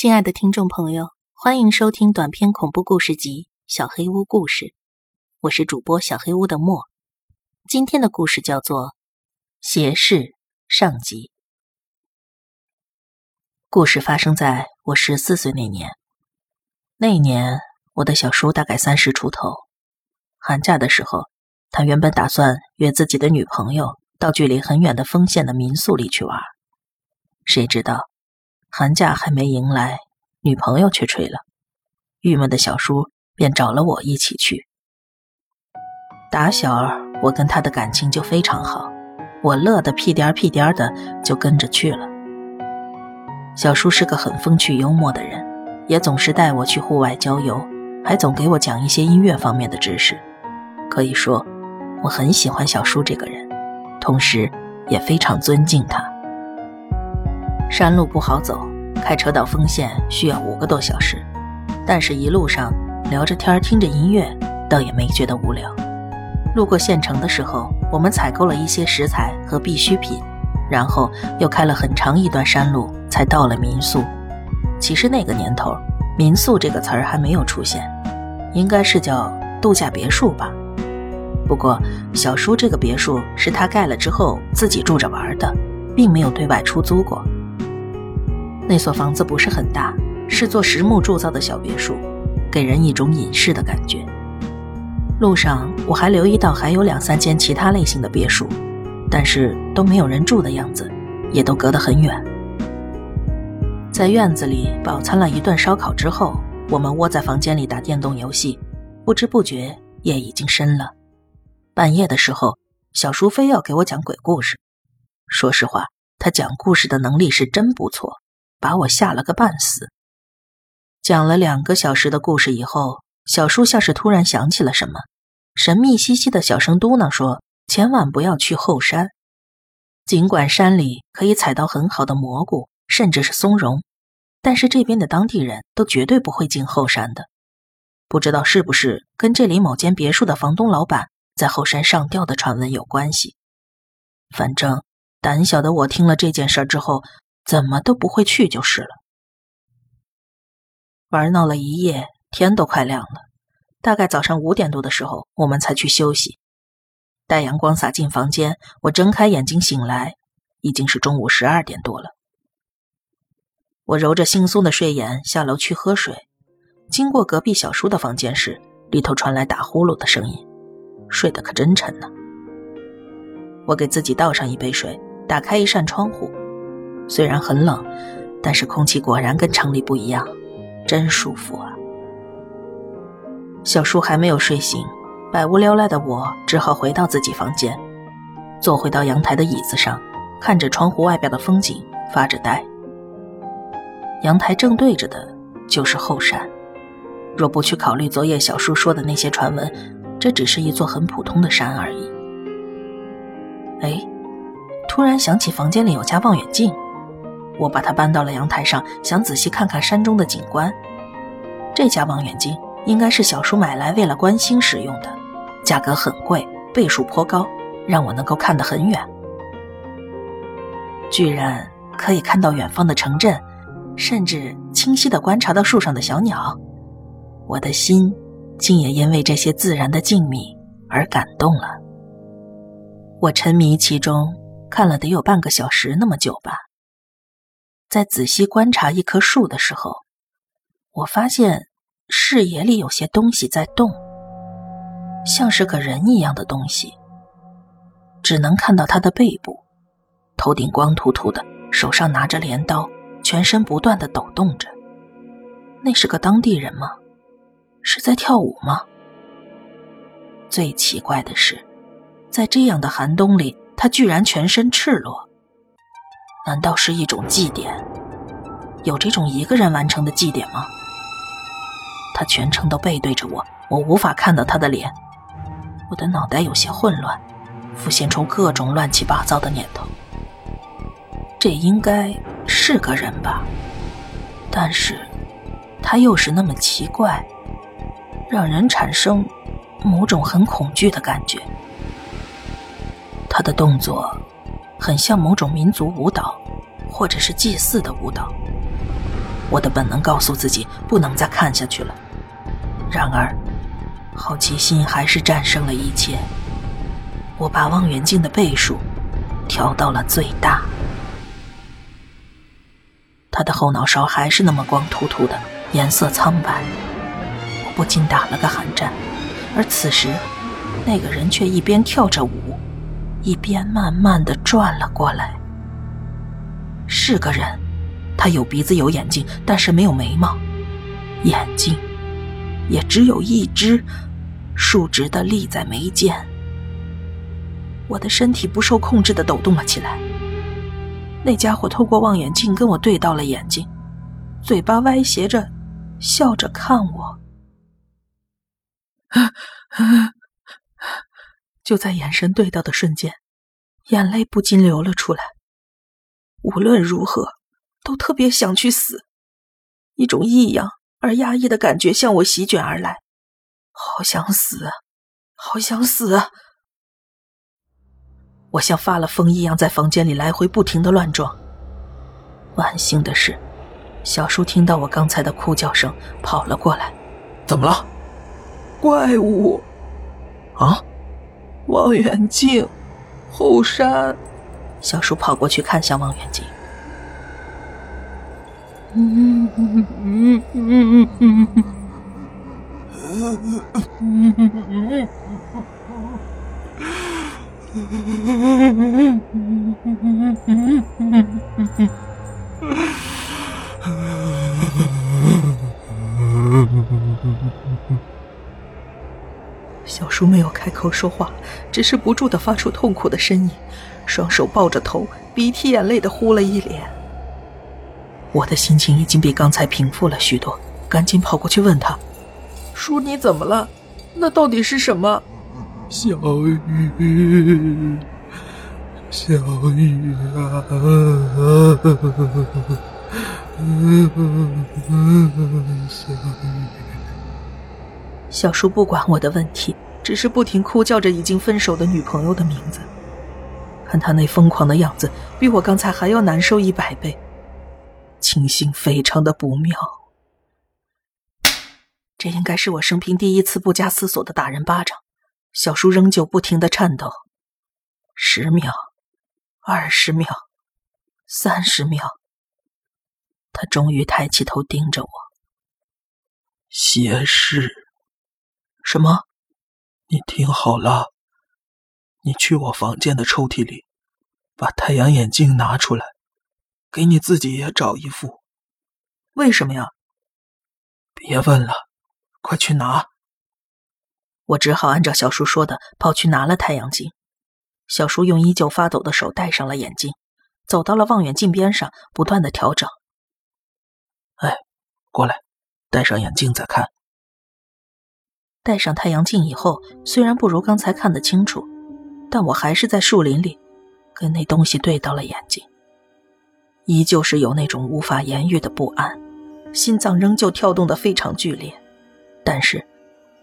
亲爱的听众朋友，欢迎收听短篇恐怖故事集《小黑屋故事》，我是主播小黑屋的莫。今天的故事叫做《邪事》上集。故事发生在我十四岁那年。那年，我的小叔大概三十出头。寒假的时候，他原本打算约自己的女朋友到距离很远的丰县的民宿里去玩，谁知道。寒假还没迎来，女朋友却吹了。郁闷的小叔便找了我一起去。打小我跟他的感情就非常好，我乐得屁颠儿屁颠儿的就跟着去了。小叔是个很风趣幽默的人，也总是带我去户外郊游，还总给我讲一些音乐方面的知识。可以说，我很喜欢小叔这个人，同时也非常尊敬他。山路不好走，开车到丰县需要五个多小时，但是一路上聊着天听着音乐，倒也没觉得无聊。路过县城的时候，我们采购了一些食材和必需品，然后又开了很长一段山路，才到了民宿。其实那个年头，民宿这个词儿还没有出现，应该是叫度假别墅吧。不过小叔这个别墅是他盖了之后自己住着玩的，并没有对外出租过。那所房子不是很大，是座实木铸造的小别墅，给人一种隐士的感觉。路上我还留意到还有两三间其他类型的别墅，但是都没有人住的样子，也都隔得很远。在院子里饱餐了一顿烧烤之后，我们窝在房间里打电动游戏，不知不觉夜已经深了。半夜的时候，小叔非要给我讲鬼故事。说实话，他讲故事的能力是真不错。把我吓了个半死。讲了两个小时的故事以后，小叔像是突然想起了什么，神秘兮兮的小声嘟囔说：“千万不要去后山，尽管山里可以采到很好的蘑菇，甚至是松茸，但是这边的当地人都绝对不会进后山的。不知道是不是跟这里某间别墅的房东老板在后山上吊的传闻有关系？反正胆小的我听了这件事之后。”怎么都不会去就是了。玩闹了一夜，天都快亮了。大概早上五点多的时候，我们才去休息。待阳光洒进房间，我睁开眼睛醒来，已经是中午十二点多了。我揉着惺忪的睡眼下楼去喝水，经过隔壁小叔的房间时，里头传来打呼噜的声音，睡得可真沉呢。我给自己倒上一杯水，打开一扇窗户。虽然很冷，但是空气果然跟城里不一样，真舒服啊！小叔还没有睡醒，百无聊赖的我只好回到自己房间，坐回到阳台的椅子上，看着窗户外边的风景发着呆。阳台正对着的就是后山，若不去考虑昨夜小叔说的那些传闻，这只是一座很普通的山而已。哎，突然想起房间里有家望远镜。我把它搬到了阳台上，想仔细看看山中的景观。这家望远镜应该是小叔买来为了观星使用的，价格很贵，倍数颇高，让我能够看得很远。居然可以看到远方的城镇，甚至清晰地观察到树上的小鸟。我的心竟也因为这些自然的静谧而感动了。我沉迷其中，看了得有半个小时那么久吧。在仔细观察一棵树的时候，我发现视野里有些东西在动，像是个人一样的东西。只能看到他的背部，头顶光秃秃的，手上拿着镰刀，全身不断的抖动着。那是个当地人吗？是在跳舞吗？最奇怪的是，在这样的寒冬里，他居然全身赤裸。难道是一种祭典？有这种一个人完成的祭典吗？他全程都背对着我，我无法看到他的脸。我的脑袋有些混乱，浮现出各种乱七八糟的念头。这应该是个人吧？但是，他又是那么奇怪，让人产生某种很恐惧的感觉。他的动作。很像某种民族舞蹈，或者是祭祀的舞蹈。我的本能告诉自己不能再看下去了。然而，好奇心还是战胜了一切。我把望远镜的倍数调到了最大。他的后脑勺还是那么光秃秃的，颜色苍白。我不禁打了个寒战。而此时，那个人却一边跳着舞，一边慢慢的转了过来。是个人，他有鼻子有眼睛，但是没有眉毛，眼睛也只有一只，竖直的立在眉间。我的身体不受控制的抖动了起来。那家伙透过望远镜跟我对到了眼睛，嘴巴歪斜着，笑着看我。就在眼神对到的瞬间，眼泪不禁流了出来。无论如何，都特别想去死。一种异样而压抑的感觉向我席卷而来，好想死，好想死！我像发了疯一样在房间里来回不停的乱撞。万幸的是，小叔听到我刚才的哭叫声，跑了过来。怎么了？怪物！啊！望远镜，后山。小叔跑过去看向望远镜。小叔没有开口说话，只是不住的发出痛苦的呻吟，双手抱着头，鼻涕眼泪的呼了一脸。我的心情已经比刚才平复了许多，赶紧跑过去问他：“叔，你怎么了？那到底是什么？”小雨，小雨啊！小叔不管我的问题，只是不停哭叫着已经分手的女朋友的名字。看他那疯狂的样子，比我刚才还要难受一百倍，情形非常的不妙。这应该是我生平第一次不加思索的打人巴掌。小叔仍旧不停的颤抖，十秒，二十秒，三十秒，他终于抬起头盯着我，斜视。什么？你听好了，你去我房间的抽屉里，把太阳眼镜拿出来，给你自己也找一副。为什么呀？别问了，快去拿。我只好按照小叔说的跑去拿了太阳镜。小叔用依旧发抖的手戴上了眼镜，走到了望远镜边上，不断的调整。哎，过来，戴上眼镜再看。戴上太阳镜以后，虽然不如刚才看得清楚，但我还是在树林里跟那东西对到了眼睛，依旧是有那种无法言喻的不安，心脏仍旧跳动的非常剧烈，但是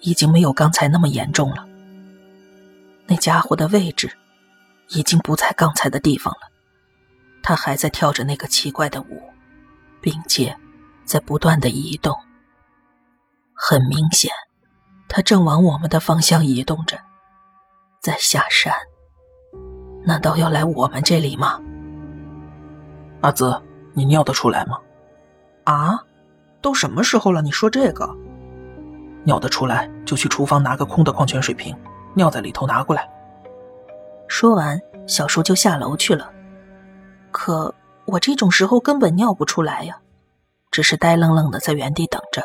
已经没有刚才那么严重了。那家伙的位置已经不在刚才的地方了，他还在跳着那个奇怪的舞，并且在不断的移动，很明显。他正往我们的方向移动着，在下山。难道要来我们这里吗？阿紫，你尿得出来吗？啊，都什么时候了？你说这个？尿得出来就去厨房拿个空的矿泉水瓶，尿在里头拿过来。说完，小叔就下楼去了。可我这种时候根本尿不出来呀，只是呆愣愣的在原地等着。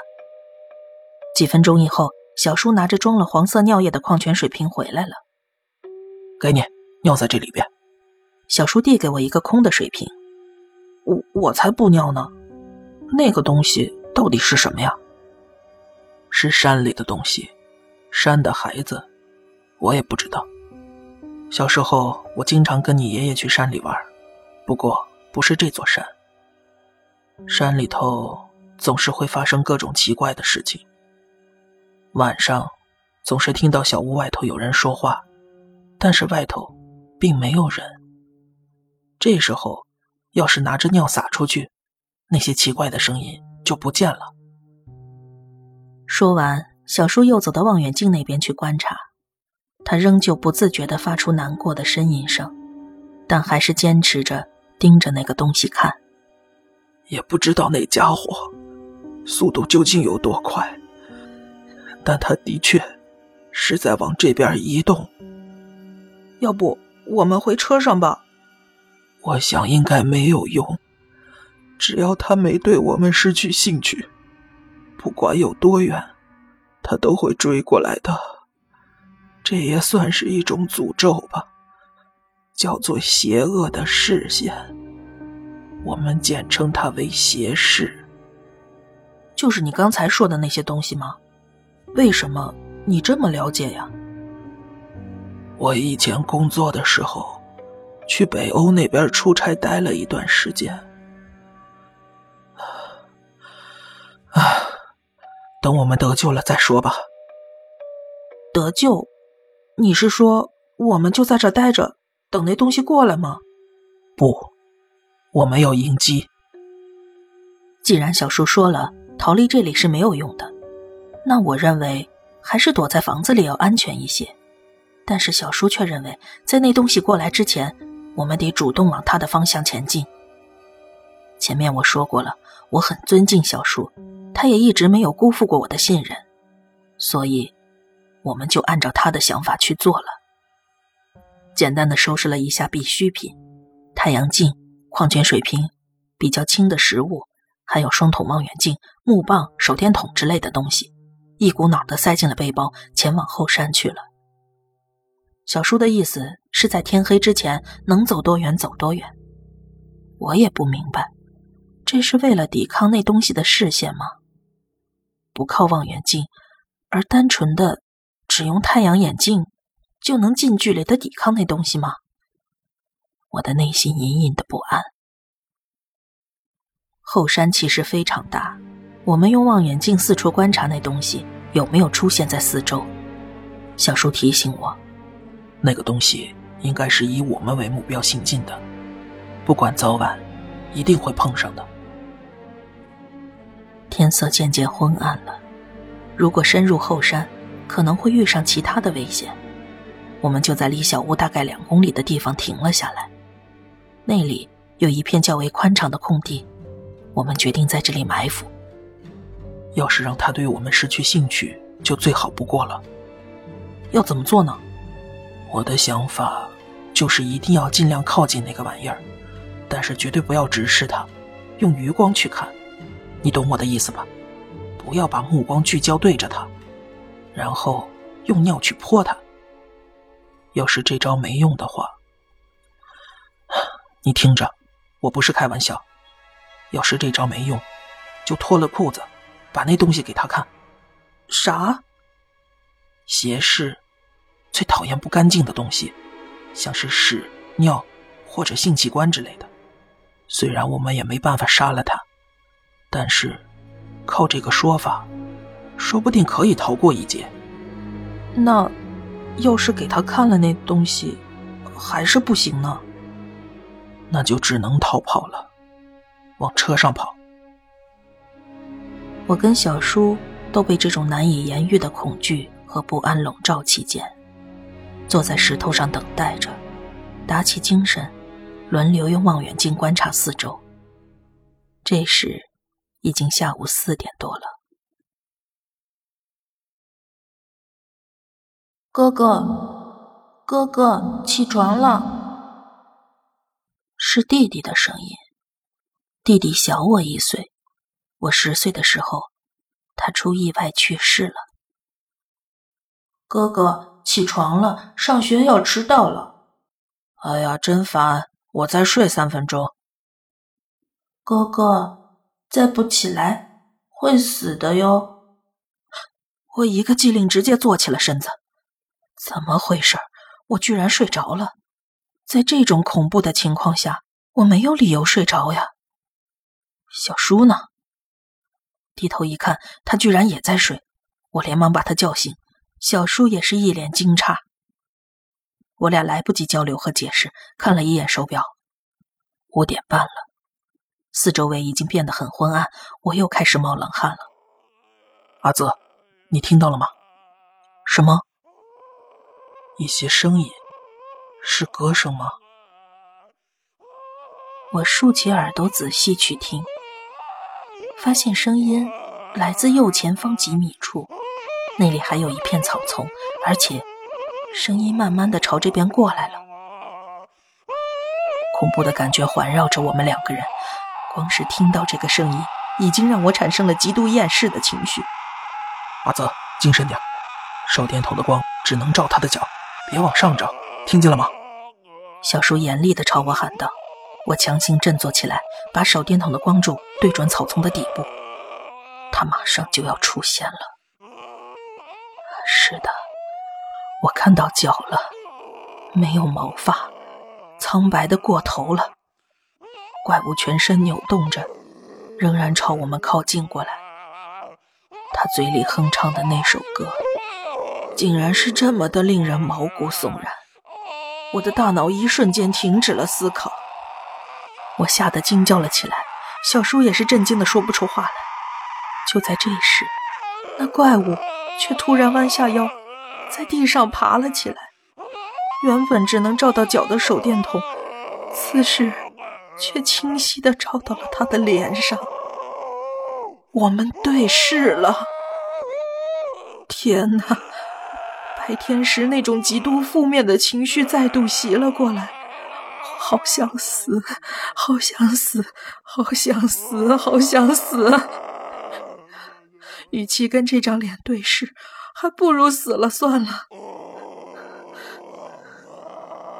几分钟以后。小叔拿着装了黄色尿液的矿泉水瓶回来了，给你，尿在这里边。小叔递给我一个空的水瓶，我我才不尿呢，那个东西到底是什么呀？是山里的东西，山的孩子，我也不知道。小时候我经常跟你爷爷去山里玩，不过不是这座山。山里头总是会发生各种奇怪的事情。晚上，总是听到小屋外头有人说话，但是外头并没有人。这时候，要是拿着尿撒出去，那些奇怪的声音就不见了。说完，小叔又走到望远镜那边去观察，他仍旧不自觉地发出难过的呻吟声，但还是坚持着盯着那个东西看。也不知道那家伙速度究竟有多快，但他的确是在往这边移动。要不我们回车上吧？我想应该没有用，只要他没对我们失去兴趣。不管有多远，他都会追过来的。这也算是一种诅咒吧，叫做邪恶的视线。我们简称它为邪视。就是你刚才说的那些东西吗？为什么你这么了解呀？我以前工作的时候，去北欧那边出差待了一段时间。啊。等我们得救了再说吧。得救？你是说我们就在这待着，等那东西过来吗？不，我们要迎击。既然小叔说了逃离这里是没有用的，那我认为还是躲在房子里要安全一些。但是小叔却认为，在那东西过来之前，我们得主动往他的方向前进。前面我说过了，我很尊敬小叔。他也一直没有辜负过我的信任，所以我们就按照他的想法去做了。简单的收拾了一下必需品：太阳镜、矿泉水瓶、比较轻的食物，还有双筒望远镜、木棒、手电筒之类的东西，一股脑的塞进了背包，前往后山去了。小叔的意思是在天黑之前能走多远走多远。我也不明白，这是为了抵抗那东西的视线吗？不靠望远镜，而单纯的只用太阳眼镜，就能近距离的抵抗那东西吗？我的内心隐隐的不安。后山其实非常大，我们用望远镜四处观察那东西有没有出现在四周。小叔提醒我，那个东西应该是以我们为目标行进的，不管早晚，一定会碰上的。天色渐渐昏暗了，如果深入后山，可能会遇上其他的危险。我们就在离小屋大概两公里的地方停了下来，那里有一片较为宽敞的空地，我们决定在这里埋伏。要是让他对我们失去兴趣，就最好不过了。要怎么做呢？我的想法就是一定要尽量靠近那个玩意儿，但是绝对不要直视它，用余光去看。你懂我的意思吧？不要把目光聚焦对着他，然后用尿去泼他。要是这招没用的话，你听着，我不是开玩笑。要是这招没用，就脱了裤子，把那东西给他看。啥？邪视，最讨厌不干净的东西，像是屎、尿或者性器官之类的。虽然我们也没办法杀了他。但是，靠这个说法，说不定可以逃过一劫。那，要是给他看了那东西，还是不行呢？那就只能逃跑了，往车上跑。我跟小叔都被这种难以言喻的恐惧和不安笼罩其间，坐在石头上等待着，打起精神，轮流用望远镜观察四周。这时。已经下午四点多了，哥哥，哥哥，起床了！是弟弟的声音。弟弟小我一岁，我十岁的时候，他出意外去世了。哥哥，起床了，上学要迟到了。哎呀，真烦！我再睡三分钟。哥哥。再不起来会死的哟！我一个机灵，直接坐起了身子。怎么回事？我居然睡着了！在这种恐怖的情况下，我没有理由睡着呀。小叔呢？低头一看，他居然也在睡。我连忙把他叫醒。小叔也是一脸惊诧。我俩来不及交流和解释，看了一眼手表，五点半了。四周围已经变得很昏暗，我又开始冒冷汗了。阿泽，你听到了吗？什么？一些声音，是歌声吗？我竖起耳朵仔细去听，发现声音来自右前方几米处，那里还有一片草丛，而且声音慢慢的朝这边过来了。恐怖的感觉环绕着我们两个人，光是听到这个声音，已经让我产生了极度厌世的情绪。阿泽，精神点，手电筒的光只能照他的脚，别往上照，听见了吗？小叔严厉的朝我喊道。我强行振作起来，把手电筒的光柱对准草丛的底部，他马上就要出现了。是的，我看到脚了，没有毛发，苍白的过头了。怪物全身扭动着，仍然朝我们靠近过来。他嘴里哼唱的那首歌，竟然是这么的令人毛骨悚然。我的大脑一瞬间停止了思考。我吓得惊叫了起来，小叔也是震惊的说不出话来。就在这时，那怪物却突然弯下腰，在地上爬了起来。原本只能照到脚的手电筒，此时却清晰的照到了他的脸上。我们对视了。天哪！白天时那种极度负面的情绪再度袭了过来。好想死，好想死，好想死，好想死！与其跟这张脸对视，还不如死了算了。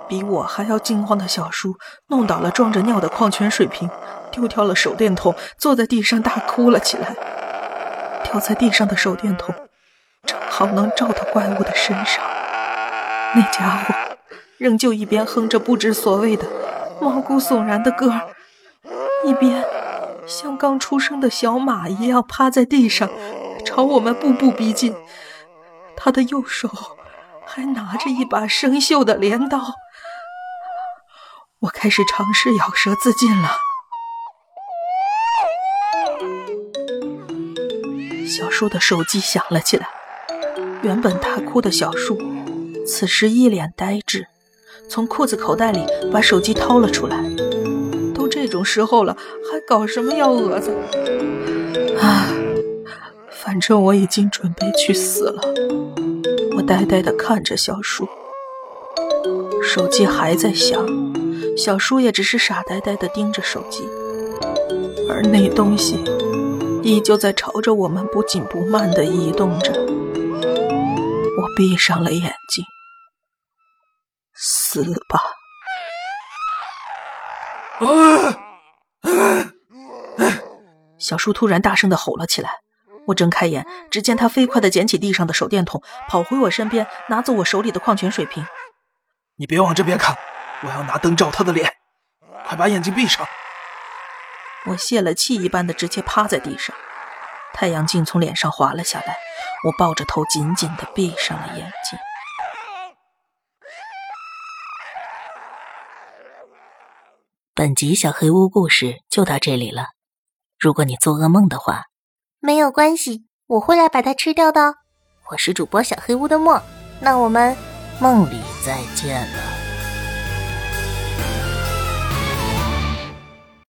比我还要惊慌的小叔弄倒了装着尿的矿泉水瓶，丢掉了手电筒，坐在地上大哭了起来。掉在地上的手电筒正好能照到怪物的身上，那家伙。仍旧一边哼着不知所谓的毛骨悚然的歌，一边像刚出生的小马一样趴在地上，朝我们步步逼近。他的右手还拿着一把生锈的镰刀。我开始尝试咬舌自尽了。小树的手机响了起来，原本大哭的小树，此时一脸呆滞。从裤子口袋里把手机掏了出来，都这种时候了，还搞什么幺蛾子？啊，反正我已经准备去死了。我呆呆地看着小叔，手机还在响，小叔也只是傻呆呆地盯着手机，而那东西依旧在朝着我们不紧不慢地移动着。我闭上了眼睛。死吧！小叔突然大声的吼了起来。我睁开眼，只见他飞快的捡起地上的手电筒，跑回我身边，拿走我手里的矿泉水瓶。你别往这边看，我要拿灯照他的脸。快把眼睛闭上！我泄了气一般的直接趴在地上，太阳镜从脸上滑了下来，我抱着头紧紧的闭上了眼睛。本集小黑屋故事就到这里了。如果你做噩梦的话，没有关系，我会来把它吃掉的。我是主播小黑屋的墨，那我们梦里再见了。